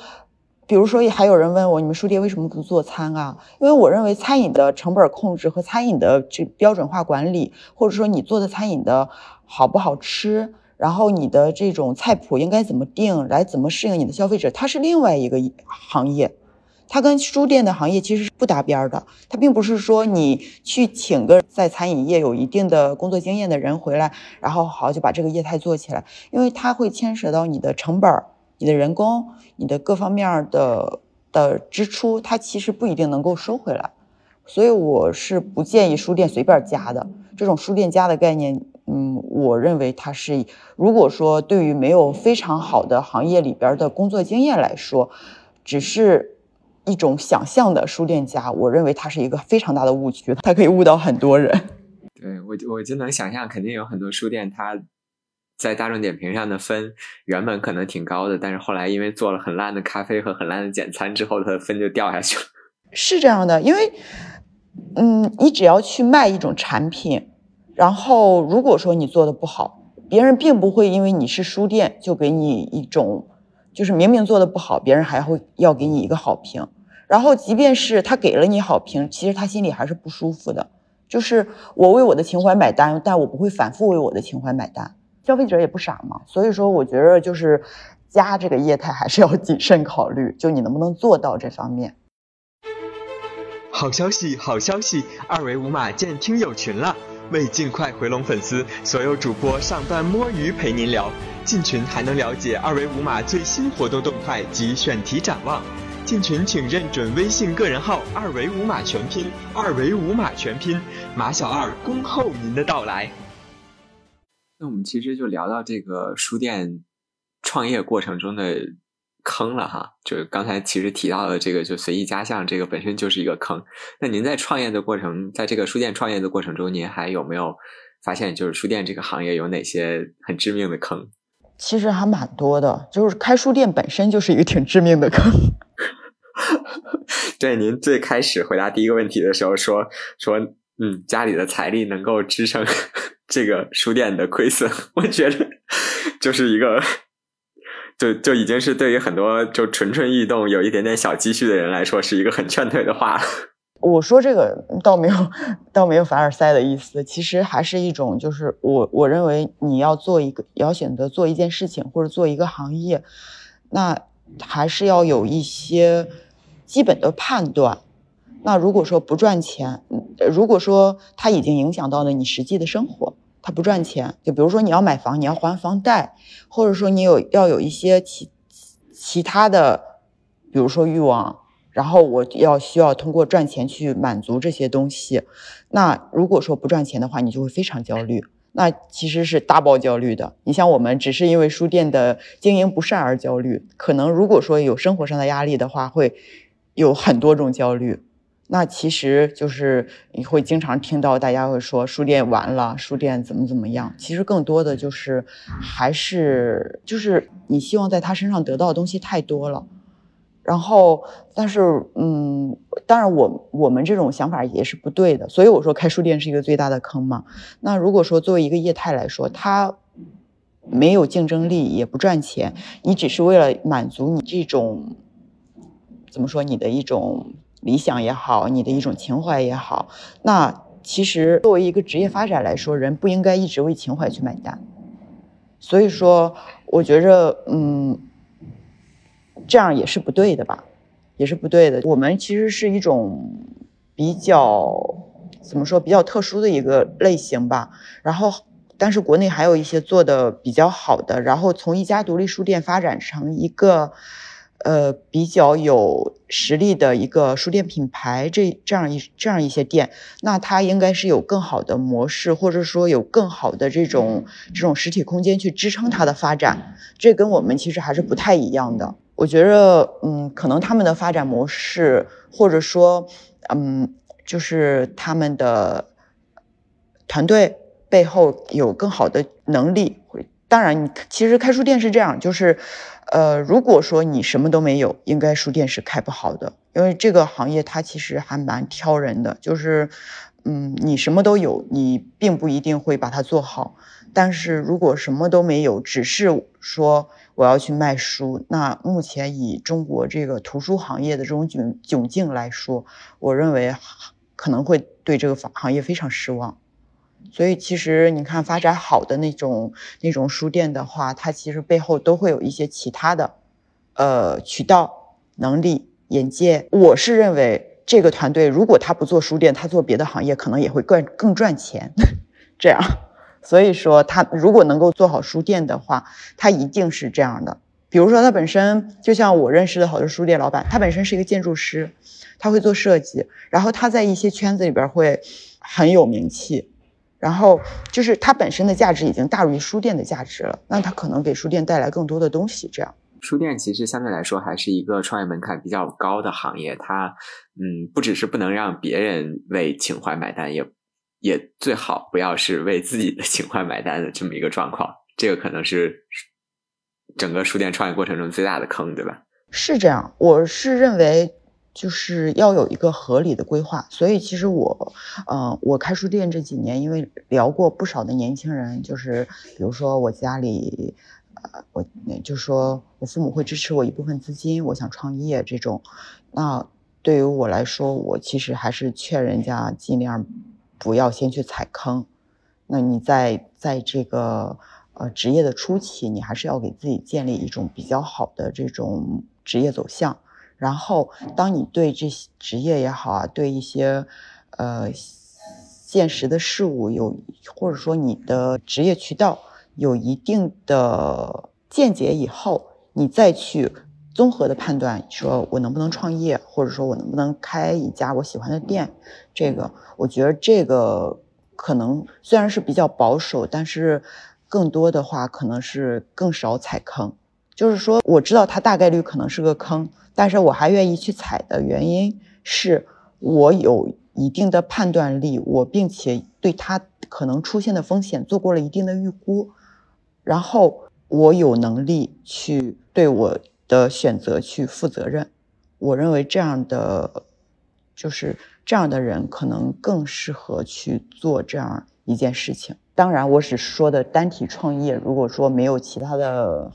比如说，还有人问我，你们书店为什么不做餐啊？因为我认为餐饮的成本控制和餐饮的这标准化管理，或者说你做的餐饮的好不好吃，然后你的这种菜谱应该怎么定，来怎么适应你的消费者，它是另外一个行业，它跟书店的行业其实是不搭边的。它并不是说你去请个在餐饮业有一定的工作经验的人回来，然后好就把这个业态做起来，因为它会牵涉到你的成本。你的人工，你的各方面的的支出，它其实不一定能够收回来，所以我是不建议书店随便加的。这种书店加的概念，嗯，我认为它是，如果说对于没有非常好的行业里边的工作经验来说，只是一种想象的书店加，我认为它是一个非常大的误区，它可以误导很多人。对我，我就能想象，肯定有很多书店它。在大众点评上的分原本可能挺高的，但是后来因为做了很烂的咖啡和很烂的简餐之后，它的分就掉下去了。[laughs] 是这样的，因为，嗯，你只要去卖一种产品，然后如果说你做的不好，别人并不会因为你是书店就给你一种，就是明明做的不好，别人还会要给你一个好评。然后即便是他给了你好评，其实他心里还是不舒服的。就是我为我的情怀买单，但我不会反复为我的情怀买单。消费者也不傻嘛，所以说我觉得就是加这个业态还是要谨慎考虑，就你能不能做到这方面。好消息，好消息，二维码建听友群了！为尽快回笼粉丝，所有主播上班摸鱼陪您聊。进群还能了解二维码最新活动动态及选题展望。进群请认准微信个人号二维码全拼，二维码全拼，马小二恭候您的到来。那我们其实就聊到这个书店创业过程中的坑了哈，就是刚才其实提到的这个就随意加项，这个本身就是一个坑。那您在创业的过程，在这个书店创业的过程中，您还有没有发现，就是书店这个行业有哪些很致命的坑？其实还蛮多的，就是开书店本身就是一个挺致命的坑。[laughs] 对，您最开始回答第一个问题的时候说说，嗯，家里的财力能够支撑。这个书店的亏损，[laughs] 我觉得就是一个，就就已经是对于很多就蠢蠢欲动、有一点点小积蓄的人来说，是一个很劝退的话。[laughs] 我说这个倒没有，倒没有凡尔赛的意思，其实还是一种，就是我我认为你要做一个，要选择做一件事情或者做一个行业，那还是要有一些基本的判断。那如果说不赚钱，如果说它已经影响到了你实际的生活。他不赚钱，就比如说你要买房，你要还房贷，或者说你有要有一些其其他的，比如说欲望，然后我要需要通过赚钱去满足这些东西。那如果说不赚钱的话，你就会非常焦虑，那其实是大爆焦虑的。你像我们只是因为书店的经营不善而焦虑，可能如果说有生活上的压力的话，会有很多种焦虑。那其实就是你会经常听到大家会说书店完了，书店怎么怎么样。其实更多的就是还是就是你希望在他身上得到的东西太多了，然后但是嗯，当然我我们这种想法也是不对的。所以我说开书店是一个最大的坑嘛。那如果说作为一个业态来说，它没有竞争力也不赚钱，你只是为了满足你这种怎么说你的一种。理想也好，你的一种情怀也好，那其实作为一个职业发展来说，人不应该一直为情怀去买单。所以说，我觉着，嗯，这样也是不对的吧，也是不对的。我们其实是一种比较怎么说，比较特殊的一个类型吧。然后，但是国内还有一些做的比较好的，然后从一家独立书店发展成一个。呃比较有实力的一个书店品牌，这这样一这样一些店，那它应该是有更好的模式，或者说有更好的这种这种实体空间去支撑它的发展。这跟我们其实还是不太一样的。我觉得，嗯，可能他们的发展模式，或者说，嗯，就是他们的团队背后有更好的能力。当然，其实开书店是这样，就是，呃，如果说你什么都没有，应该书店是开不好的，因为这个行业它其实还蛮挑人的，就是，嗯，你什么都有，你并不一定会把它做好。但是如果什么都没有，只是说。我要去卖书，那目前以中国这个图书行业的这种窘窘境来说，我认为可能会对这个行行业非常失望。所以其实你看发展好的那种那种书店的话，它其实背后都会有一些其他的呃渠道能力眼界。我是认为这个团队如果他不做书店，他做别的行业可能也会更更赚钱。[laughs] 这样。所以说，他如果能够做好书店的话，他一定是这样的。比如说，他本身就像我认识的好多书店老板，他本身是一个建筑师，他会做设计，然后他在一些圈子里边会很有名气，然后就是它本身的价值已经大于书店的价值了，那它可能给书店带来更多的东西。这样，书店其实相对来说还是一个创业门槛比较高的行业，它嗯，不只是不能让别人为情怀买单，也。也最好不要是为自己的情怀买单的这么一个状况，这个可能是整个书店创业过程中最大的坑，对吧？是这样，我是认为就是要有一个合理的规划。所以其实我，嗯，我开书店这几年，因为聊过不少的年轻人，就是比如说我家里，呃，我就说我父母会支持我一部分资金，我想创业这种，那对于我来说，我其实还是劝人家尽量。不要先去踩坑，那你在在这个呃职业的初期，你还是要给自己建立一种比较好的这种职业走向。然后，当你对这些职业也好啊，对一些呃现实的事物有，或者说你的职业渠道有一定的见解以后，你再去综合的判断，说我能不能创业，或者说我能不能开一家我喜欢的店，这个。我觉得这个可能虽然是比较保守，但是更多的话可能是更少踩坑。就是说，我知道它大概率可能是个坑，但是我还愿意去踩的原因是我有一定的判断力，我并且对它可能出现的风险做过了一定的预估，然后我有能力去对我的选择去负责任。我认为这样的就是。这样的人可能更适合去做这样一件事情。当然，我只说的单体创业，如果说没有其他的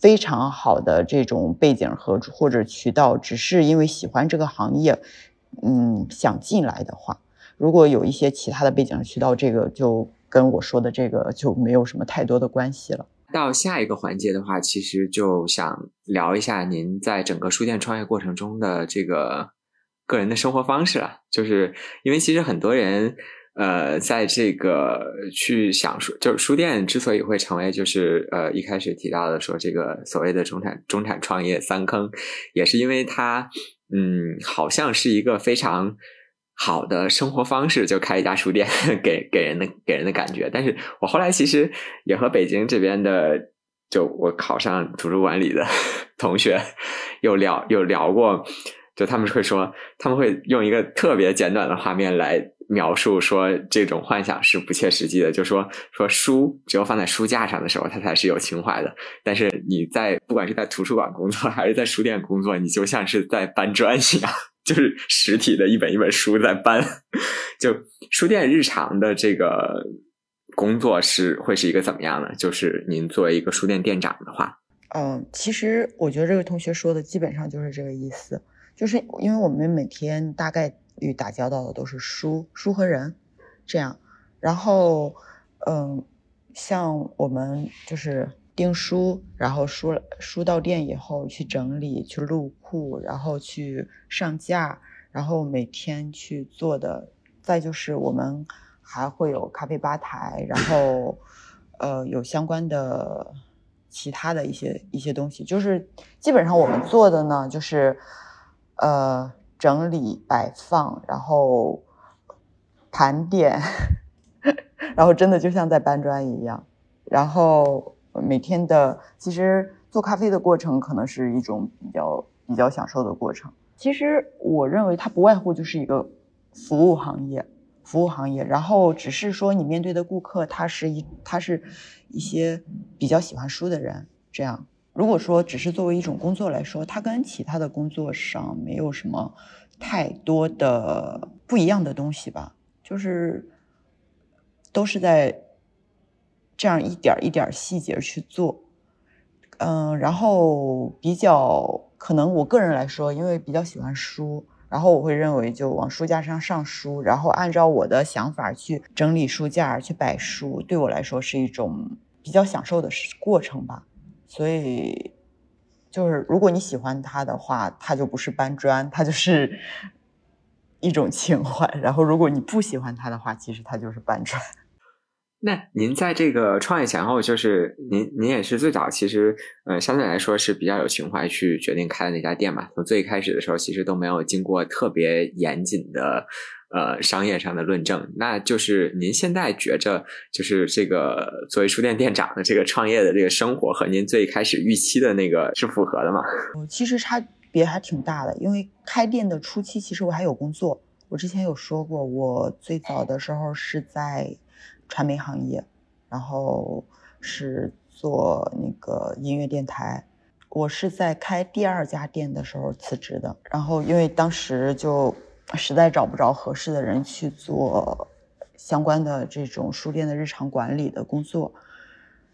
非常好的这种背景和或者渠道，只是因为喜欢这个行业，嗯，想进来的话，如果有一些其他的背景渠道，这个就跟我说的这个就没有什么太多的关系了。到下一个环节的话，其实就想聊一下您在整个书店创业过程中的这个。个人的生活方式了，就是因为其实很多人，呃，在这个去想书，就是书店之所以会成为，就是呃一开始提到的说这个所谓的中产中产创业三坑，也是因为它，嗯，好像是一个非常好的生活方式，就开一家书店 [laughs] 给给人的给人的感觉。但是我后来其实也和北京这边的，就我考上图书馆里的 [laughs] 同学有聊有聊过。就他们会说，他们会用一个特别简短的画面来描述，说这种幻想是不切实际的。就说说书只有放在书架上的时候，它才是有情怀的。但是你在不管是在图书馆工作还是在书店工作，你就像是在搬砖一样，[laughs] 就是实体的一本一本书在搬。[laughs] 就书店日常的这个工作是会是一个怎么样的？就是您作为一个书店店长的话，嗯，其实我觉得这个同学说的基本上就是这个意思。就是因为我们每天大概率打交道的都是书、书和人，这样，然后，嗯，像我们就是订书，然后书书到店以后去整理、去入库，然后去上架，然后每天去做的，再就是我们还会有咖啡吧台，然后，呃，有相关的其他的一些一些东西，就是基本上我们做的呢，就是呃整理摆放，然后盘点，[laughs] 然后真的就像在搬砖一样，然后每天的其实做咖啡的过程可能是一种比较比较享受的过程。其实我认为它不外乎就是一个服务行业。服务行业，然后只是说你面对的顾客，他是一他是一些比较喜欢书的人。这样，如果说只是作为一种工作来说，它跟其他的工作上没有什么太多的不一样的东西吧，就是都是在这样一点一点细节去做。嗯，然后比较可能我个人来说，因为比较喜欢书。然后我会认为，就往书架上上书，然后按照我的想法去整理书架、去摆书，对我来说是一种比较享受的过程吧。所以，就是如果你喜欢他的话，他就不是搬砖，他就是一种情怀。然后，如果你不喜欢他的话，其实他就是搬砖。[laughs] 那您在这个创业前后，就是您您也是最早，其实呃相对来说是比较有情怀去决定开的那家店嘛。从最开始的时候，其实都没有经过特别严谨的呃商业上的论证。那就是您现在觉着，就是这个作为书店店长的这个创业的这个生活，和您最开始预期的那个是符合的吗？[laughs] 其实差别还挺大的，因为开店的初期，其实我还有工作。我之前有说过，我最早的时候是在。传媒行业，然后是做那个音乐电台。我是在开第二家店的时候辞职的，然后因为当时就实在找不着合适的人去做相关的这种书店的日常管理的工作，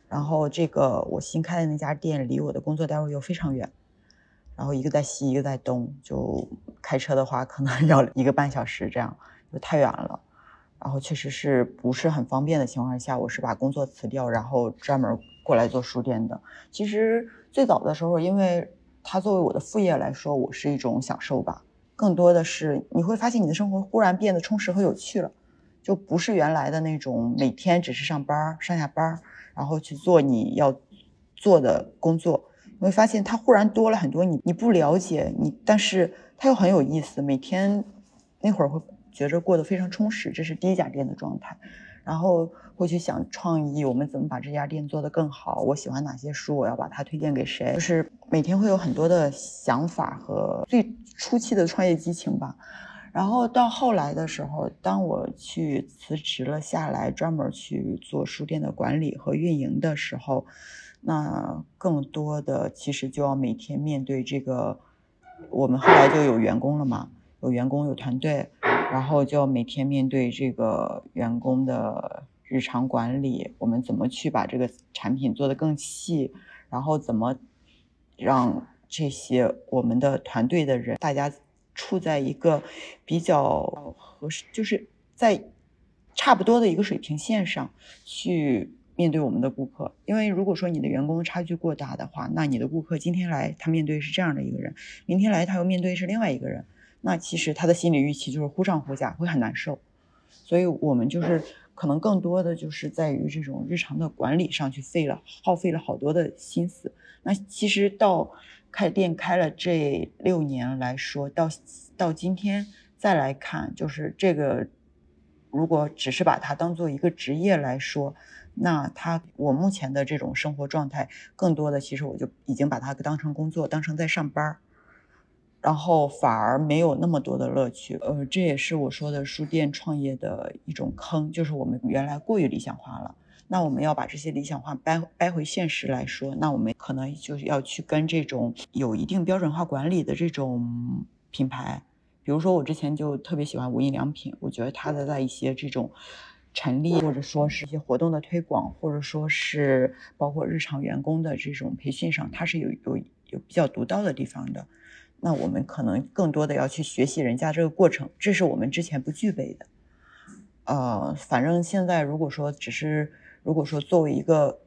然后这个我新开的那家店离我的工作单位又非常远，然后一个在西，一个在东，就开车的话可能要一个半小时，这样就太远了。然后确实是不是很方便的情况下，我是把工作辞掉，然后专门过来做书店的。其实最早的时候，因为它作为我的副业来说，我是一种享受吧。更多的是你会发现你的生活忽然变得充实和有趣了，就不是原来的那种每天只是上班上下班，然后去做你要做的工作。你会发现它忽然多了很多你你不了解你，但是它又很有意思。每天那会儿会。觉着过得非常充实，这是第一家店的状态，然后会去想创意，我们怎么把这家店做得更好？我喜欢哪些书，我要把它推荐给谁？就是每天会有很多的想法和最初期的创业激情吧。然后到后来的时候，当我去辞职了下来，专门去做书店的管理和运营的时候，那更多的其实就要每天面对这个，我们后来就有员工了嘛，有员工有团队。然后就要每天面对这个员工的日常管理，我们怎么去把这个产品做得更细，然后怎么让这些我们的团队的人大家处在一个比较合适，就是在差不多的一个水平线上去面对我们的顾客。因为如果说你的员工差距过大的话，那你的顾客今天来他面对是这样的一个人，明天来他又面对是另外一个人。那其实他的心理预期就是忽上忽下，会很难受，所以我们就是可能更多的就是在于这种日常的管理上去费了耗费了好多的心思。那其实到开店开了这六年来说，到到今天再来看，就是这个如果只是把它当做一个职业来说，那他我目前的这种生活状态，更多的其实我就已经把它当成工作，当成在上班儿。然后反而没有那么多的乐趣，呃，这也是我说的书店创业的一种坑，就是我们原来过于理想化了。那我们要把这些理想化掰掰回现实来说，那我们可能就是要去跟这种有一定标准化管理的这种品牌，比如说我之前就特别喜欢无印良品，我觉得它的在一些这种陈列或者说是一些活动的推广，或者说是包括日常员工的这种培训上，它是有有有比较独到的地方的。那我们可能更多的要去学习人家这个过程，这是我们之前不具备的。呃，反正现在如果说只是如果说作为一个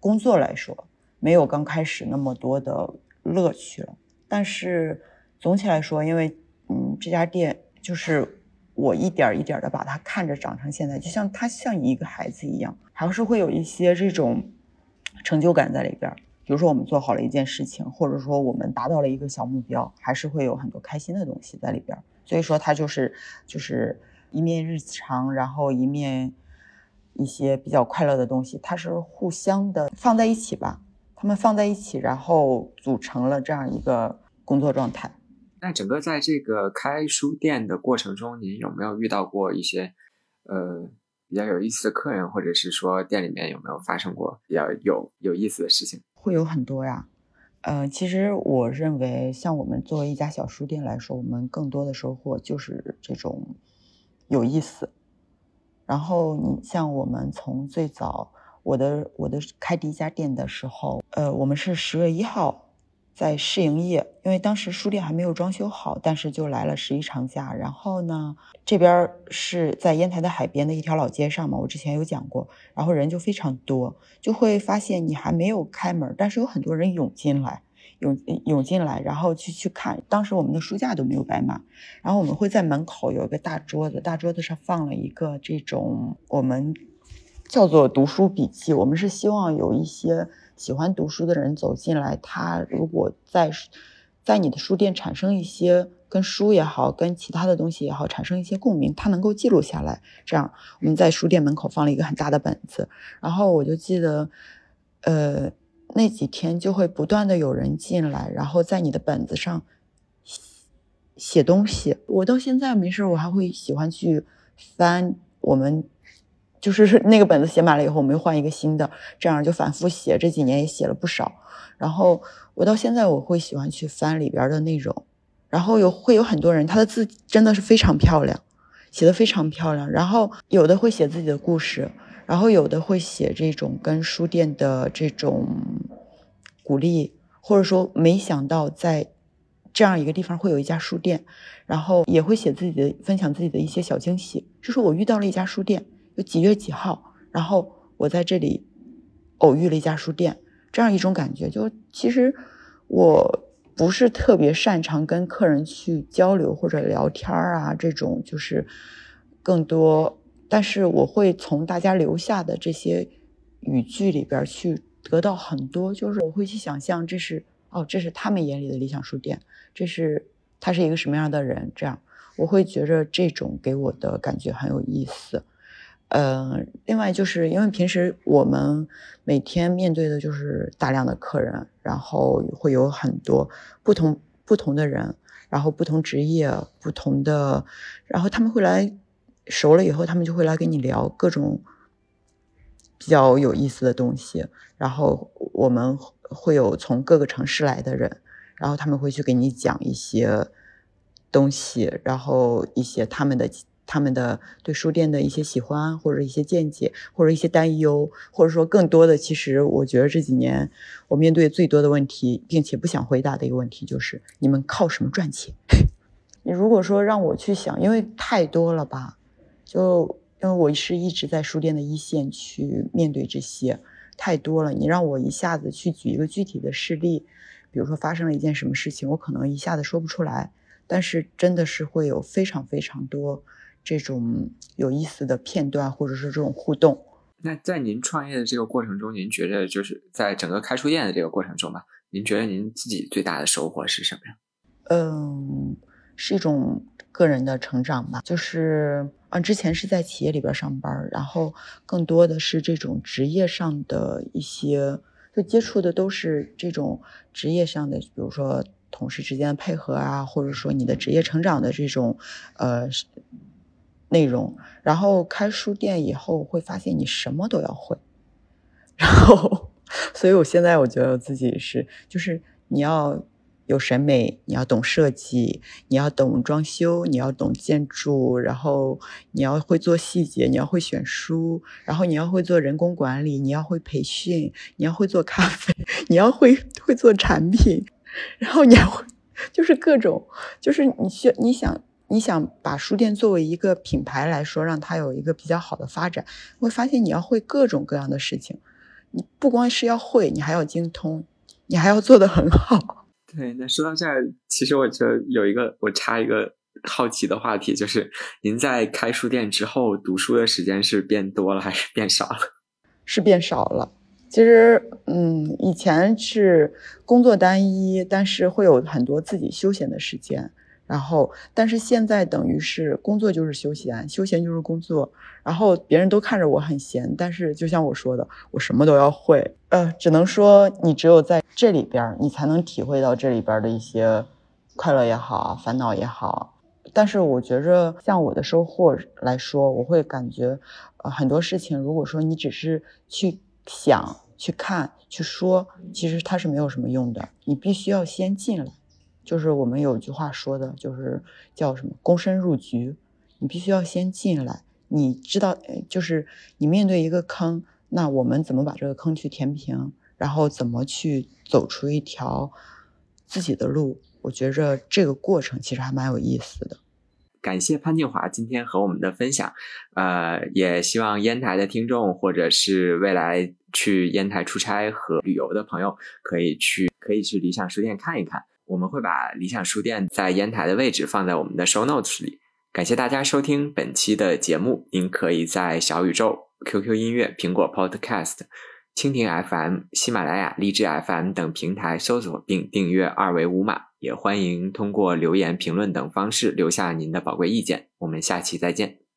工作来说，没有刚开始那么多的乐趣了。但是总体来说，因为嗯，这家店就是我一点一点的把它看着长成现在，就像它像一个孩子一样，还是会有一些这种成就感在里边。比如说我们做好了一件事情，或者说我们达到了一个小目标，还是会有很多开心的东西在里边。所以说它就是就是一面日常，然后一面一些比较快乐的东西，它是互相的放在一起吧。他们放在一起，然后组成了这样一个工作状态。那整个在这个开书店的过程中，您有没有遇到过一些呃？比较有意思的客人，或者是说店里面有没有发生过比较有有意思的事情？会有很多呀。呃，其实我认为，像我们作为一家小书店来说，我们更多的收获就是这种有意思。然后你像我们从最早我的我的开第一家店的时候，呃，我们是十月一号。在试营业，因为当时书店还没有装修好，但是就来了十一长假。然后呢，这边是在烟台的海边的一条老街上嘛，我之前有讲过。然后人就非常多，就会发现你还没有开门，但是有很多人涌进来，涌涌进来，然后去去看。当时我们的书架都没有摆满，然后我们会在门口有一个大桌子，大桌子上放了一个这种我们叫做读书笔记。我们是希望有一些。喜欢读书的人走进来，他如果在在你的书店产生一些跟书也好，跟其他的东西也好产生一些共鸣，他能够记录下来。这样，我们在书店门口放了一个很大的本子，然后我就记得，呃，那几天就会不断的有人进来，然后在你的本子上写东西。我到现在没事，我还会喜欢去翻我们。就是那个本子写满了以后，我们又换一个新的，这样就反复写。这几年也写了不少。然后我到现在我会喜欢去翻里边的内容，然后有会有很多人，他的字真的是非常漂亮，写的非常漂亮。然后有的会写自己的故事，然后有的会写这种跟书店的这种鼓励，或者说没想到在这样一个地方会有一家书店，然后也会写自己的分享自己的一些小惊喜，就是我遇到了一家书店。几月几号？然后我在这里偶遇了一家书店，这样一种感觉。就其实我不是特别擅长跟客人去交流或者聊天啊，这种就是更多。但是我会从大家留下的这些语句里边去得到很多，就是我会去想象这是哦，这是他们眼里的理想书店，这是他是一个什么样的人？这样我会觉着这种给我的感觉很有意思。呃，另外就是因为平时我们每天面对的就是大量的客人，然后会有很多不同不同的人，然后不同职业、不同的，然后他们会来熟了以后，他们就会来跟你聊各种比较有意思的东西。然后我们会有从各个城市来的人，然后他们会去给你讲一些东西，然后一些他们的。他们的对书店的一些喜欢，或者一些见解，或者一些担忧，或者说更多的，其实我觉得这几年我面对最多的问题，并且不想回答的一个问题就是：你们靠什么赚钱？[laughs] 你如果说让我去想，因为太多了吧，就因为我是一直在书店的一线去面对这些，太多了。你让我一下子去举一个具体的事例，比如说发生了一件什么事情，我可能一下子说不出来。但是真的是会有非常非常多。这种有意思的片段，或者是这种互动。那在您创业的这个过程中，您觉得就是在整个开书店的这个过程中吧，您觉得您自己最大的收获是什么呀？嗯，是一种个人的成长吧。就是啊，之前是在企业里边上班，然后更多的是这种职业上的一些，就接触的都是这种职业上的，比如说。同事之间的配合啊，或者说你的职业成长的这种呃内容，然后开书店以后会发现你什么都要会，然后，所以我现在我觉得自己是，就是你要有审美，你要懂设计，你要懂装修，你要懂建筑，然后你要会做细节，你要会选书，然后你要会做人工管理，你要会培训，你要会做咖啡，[laughs] 你要会会做产品。然后你还会，就是各种，就是你需你想你想把书店作为一个品牌来说，让它有一个比较好的发展，会发现你要会各种各样的事情，你不光是要会，你还要精通，你还要做得很好。[laughs] 对，那说到这儿，其实我觉得有一个我插一个好奇的话题，就是您在开书店之后，读书的时间是变多了还是变少了？[laughs] 是变少了。其实，嗯，以前是工作单一，但是会有很多自己休闲的时间。然后，但是现在等于是工作就是休闲，休闲就是工作。然后别人都看着我很闲，但是就像我说的，我什么都要会。呃，只能说你只有在这里边，你才能体会到这里边的一些快乐也好，烦恼也好。但是我觉着，像我的收获来说，我会感觉，呃，很多事情，如果说你只是去想、去看、去说，其实它是没有什么用的。你必须要先进来，就是我们有句话说的，就是叫什么“躬身入局”。你必须要先进来，你知道，就是你面对一个坑，那我们怎么把这个坑去填平，然后怎么去走出一条自己的路？我觉着这个过程其实还蛮有意思的。感谢潘静华今天和我们的分享，呃，也希望烟台的听众或者是未来去烟台出差和旅游的朋友可以去可以去理想书店看一看。我们会把理想书店在烟台的位置放在我们的 show notes 里。感谢大家收听本期的节目，您可以在小宇宙、QQ 音乐、苹果 Podcast。蜻蜓 FM、喜马拉雅、荔枝 FM 等平台搜索并订阅“二维五码”，也欢迎通过留言、评论等方式留下您的宝贵意见。我们下期再见。